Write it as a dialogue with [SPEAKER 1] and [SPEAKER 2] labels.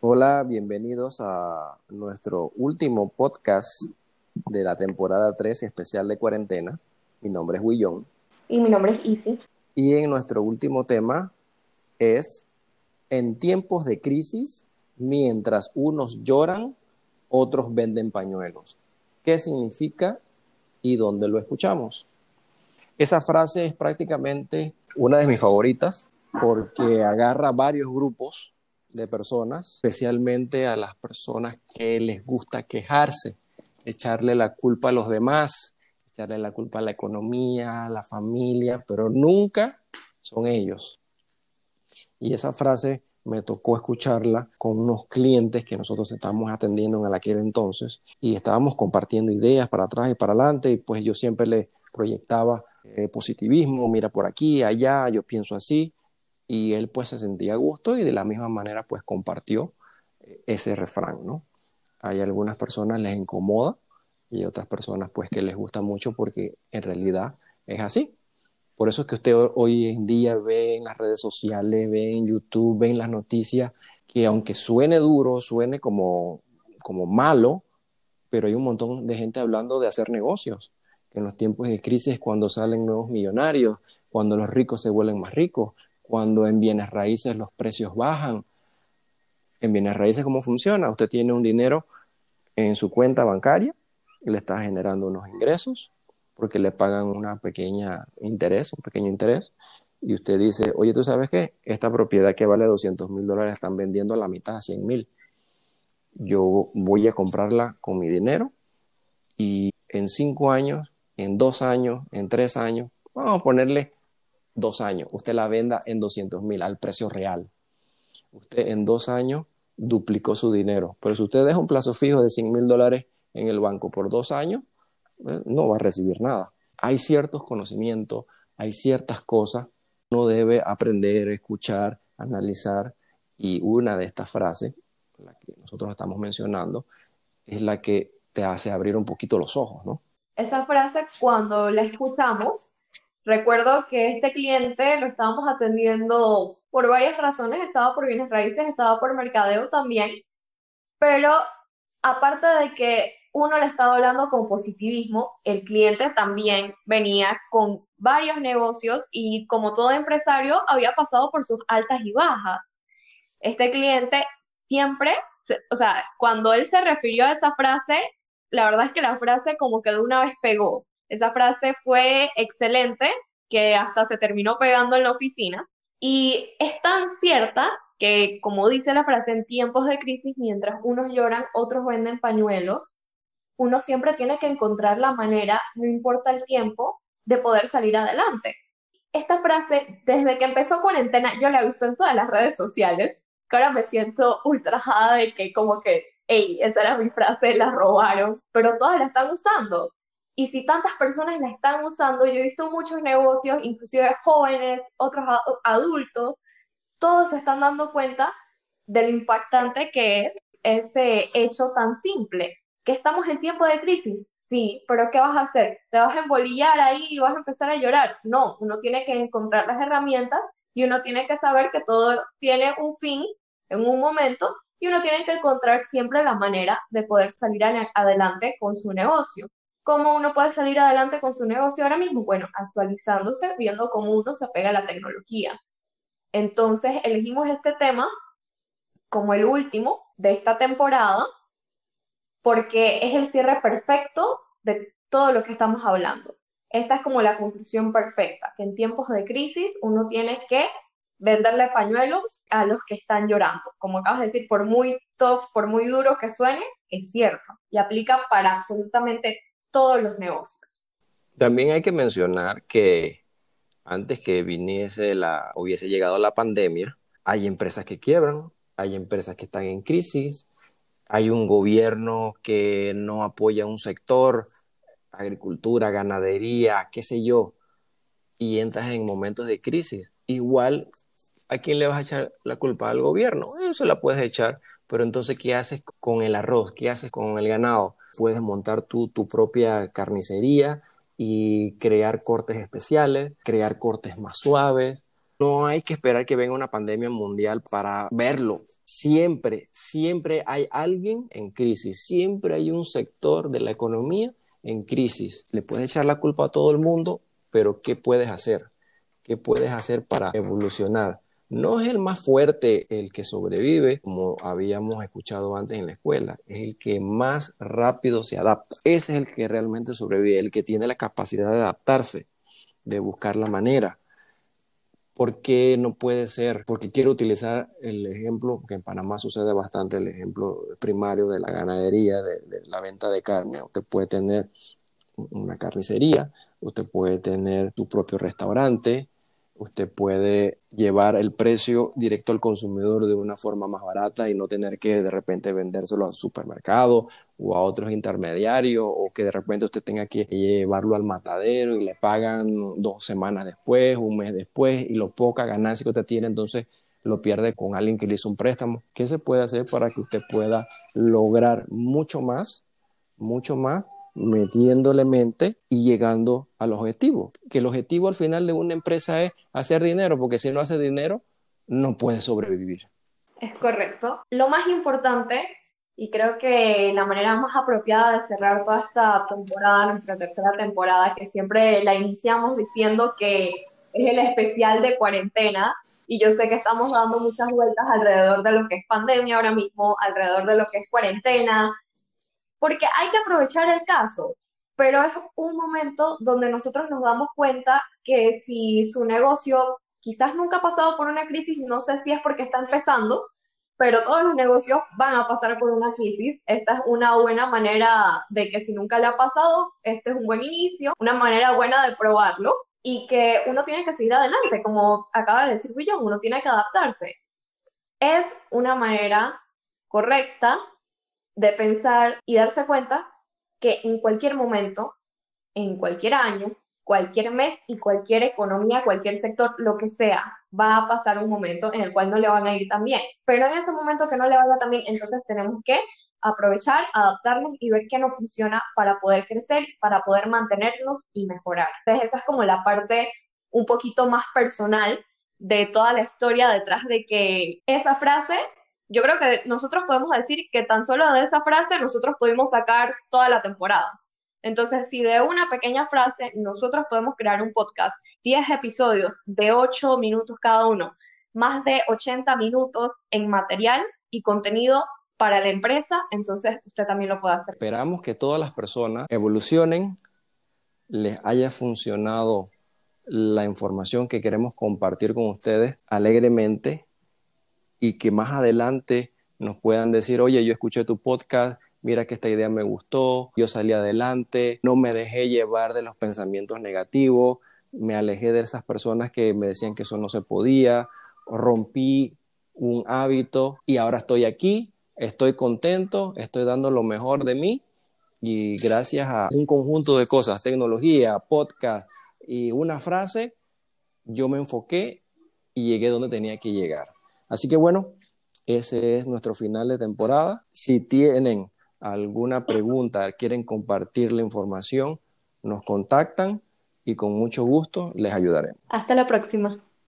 [SPEAKER 1] Hola, bienvenidos a nuestro último podcast de la temporada 3 especial de cuarentena. Mi nombre es Willón.
[SPEAKER 2] Y mi nombre es Isi.
[SPEAKER 1] Y en nuestro último tema es en tiempos de crisis, mientras unos lloran, otros venden pañuelos. ¿Qué significa y dónde lo escuchamos? Esa frase es prácticamente una de mis favoritas porque agarra varios grupos de personas, especialmente a las personas que les gusta quejarse, echarle la culpa a los demás, echarle la culpa a la economía, a la familia, pero nunca son ellos. Y esa frase me tocó escucharla con unos clientes que nosotros estábamos atendiendo en aquel entonces y estábamos compartiendo ideas para atrás y para adelante y pues yo siempre le proyectaba eh, positivismo, mira por aquí, allá, yo pienso así y él pues se sentía a gusto y de la misma manera pues compartió eh, ese refrán, ¿no? Hay algunas personas les incomoda y otras personas pues que les gusta mucho porque en realidad es así. Por eso es que usted hoy en día ve en las redes sociales, ve en YouTube, ve en las noticias que aunque suene duro, suene como, como malo, pero hay un montón de gente hablando de hacer negocios, que en los tiempos de crisis cuando salen nuevos millonarios, cuando los ricos se vuelven más ricos, cuando en bienes raíces los precios bajan. En bienes raíces, ¿cómo funciona? Usted tiene un dinero en su cuenta bancaria y le está generando unos ingresos porque le pagan una pequeña interés, un pequeño interés, y usted dice, oye, ¿tú sabes qué? Esta propiedad que vale 200 mil dólares están vendiendo a la mitad, a 100 mil. Yo voy a comprarla con mi dinero y en cinco años, en dos años, en tres años, vamos a ponerle dos años, usted la venda en 200 mil al precio real. Usted en dos años duplicó su dinero. Pero si usted deja un plazo fijo de 100 mil dólares en el banco por dos años, eh, no va a recibir nada. Hay ciertos conocimientos, hay ciertas cosas uno debe aprender, escuchar, analizar. Y una de estas frases, la que nosotros estamos mencionando, es la que te hace abrir un poquito los ojos, ¿no?
[SPEAKER 2] Esa frase, cuando la escuchamos, Recuerdo que este cliente lo estábamos atendiendo por varias razones, estaba por bienes raíces, estaba por mercadeo también, pero aparte de que uno le estaba hablando con positivismo, el cliente también venía con varios negocios y como todo empresario había pasado por sus altas y bajas. Este cliente siempre, o sea, cuando él se refirió a esa frase, la verdad es que la frase como que de una vez pegó. Esa frase fue excelente, que hasta se terminó pegando en la oficina. Y es tan cierta que, como dice la frase, en tiempos de crisis, mientras unos lloran, otros venden pañuelos, uno siempre tiene que encontrar la manera, no importa el tiempo, de poder salir adelante. Esta frase, desde que empezó cuarentena, yo la he visto en todas las redes sociales, que ahora me siento ultrajada de que como que, hey, esa era mi frase, la robaron, pero todas la están usando. Y si tantas personas la están usando, yo he visto muchos negocios, inclusive jóvenes, otros adultos, todos se están dando cuenta de lo impactante que es ese hecho tan simple. Que estamos en tiempo de crisis, sí, pero ¿qué vas a hacer? ¿Te vas a embolillar ahí y vas a empezar a llorar? No, uno tiene que encontrar las herramientas y uno tiene que saber que todo tiene un fin en un momento y uno tiene que encontrar siempre la manera de poder salir adelante con su negocio. ¿Cómo uno puede salir adelante con su negocio ahora mismo? Bueno, actualizándose, viendo cómo uno se apega a la tecnología. Entonces, elegimos este tema como el último de esta temporada porque es el cierre perfecto de todo lo que estamos hablando. Esta es como la conclusión perfecta, que en tiempos de crisis uno tiene que venderle pañuelos a los que están llorando. Como acabas de decir, por muy tough, por muy duro que suene, es cierto y aplica para absolutamente todos los negocios.
[SPEAKER 1] También hay que mencionar que antes que viniese la, hubiese llegado la pandemia, hay empresas que quiebran, hay empresas que están en crisis, hay un gobierno que no apoya un sector, agricultura, ganadería, qué sé yo, y entras en momentos de crisis. Igual, ¿a quién le vas a echar la culpa? Al gobierno. Eso la puedes echar, pero entonces, ¿qué haces con el arroz? ¿Qué haces con el ganado? Puedes montar tu propia carnicería y crear cortes especiales, crear cortes más suaves, No hay que esperar que venga una pandemia mundial para verlo. Siempre, siempre hay alguien en crisis, siempre hay un sector de la economía en crisis. Le puedes echar la culpa a todo el mundo, pero ¿qué puedes hacer? ¿Qué puedes hacer para evolucionar? No es el más fuerte el que sobrevive, como habíamos escuchado antes en la escuela, es el que más rápido se adapta. Ese es el que realmente sobrevive, el que tiene la capacidad de adaptarse, de buscar la manera. ¿Por qué no puede ser? Porque quiero utilizar el ejemplo, que en Panamá sucede bastante, el ejemplo primario de la ganadería, de, de la venta de carne. Usted puede tener una carnicería, usted puede tener su propio restaurante, usted puede llevar el precio directo al consumidor de una forma más barata y no tener que de repente vendérselo al supermercado o a otros intermediarios o que de repente usted tenga que llevarlo al matadero y le pagan dos semanas después, un mes después y lo poca ganancia que usted tiene entonces lo pierde con alguien que le hizo un préstamo. ¿Qué se puede hacer para que usted pueda lograr mucho más, mucho más metiéndole mente y llegando al objetivo. Que el objetivo al final de una empresa es hacer dinero, porque si no hace dinero, no puede sobrevivir.
[SPEAKER 2] Es correcto. Lo más importante, y creo que la manera más apropiada de cerrar toda esta temporada, nuestra tercera temporada, que siempre la iniciamos diciendo que es el especial de cuarentena, y yo sé que estamos dando muchas vueltas alrededor de lo que es pandemia ahora mismo, alrededor de lo que es cuarentena, porque hay que aprovechar el caso, pero es un momento donde nosotros nos damos cuenta que si su negocio quizás nunca ha pasado por una crisis, no sé si es porque está empezando, pero todos los negocios van a pasar por una crisis. Esta es una buena manera de que si nunca le ha pasado, este es un buen inicio, una manera buena de probarlo y que uno tiene que seguir adelante, como acaba de decir Willon, uno tiene que adaptarse. Es una manera correcta de pensar y darse cuenta que en cualquier momento, en cualquier año, cualquier mes y cualquier economía, cualquier sector, lo que sea, va a pasar un momento en el cual no le van a ir tan bien. Pero en ese momento que no le vaya tan bien, entonces tenemos que aprovechar, adaptarnos y ver qué nos funciona para poder crecer, para poder mantenernos y mejorar. Entonces esa es como la parte un poquito más personal de toda la historia detrás de que esa frase yo creo que nosotros podemos decir que tan solo de esa frase nosotros pudimos sacar toda la temporada. Entonces, si de una pequeña frase nosotros podemos crear un podcast, 10 episodios de 8 minutos cada uno, más de 80 minutos en material y contenido para la empresa, entonces usted también lo puede hacer.
[SPEAKER 1] Esperamos que todas las personas evolucionen, les haya funcionado la información que queremos compartir con ustedes alegremente y que más adelante nos puedan decir, oye, yo escuché tu podcast, mira que esta idea me gustó, yo salí adelante, no me dejé llevar de los pensamientos negativos, me alejé de esas personas que me decían que eso no se podía, rompí un hábito y ahora estoy aquí, estoy contento, estoy dando lo mejor de mí y gracias a un conjunto de cosas, tecnología, podcast y una frase, yo me enfoqué y llegué donde tenía que llegar. Así que bueno, ese es nuestro final de temporada. Si tienen alguna pregunta, quieren compartir la información, nos contactan y con mucho gusto les ayudaremos.
[SPEAKER 2] Hasta la próxima.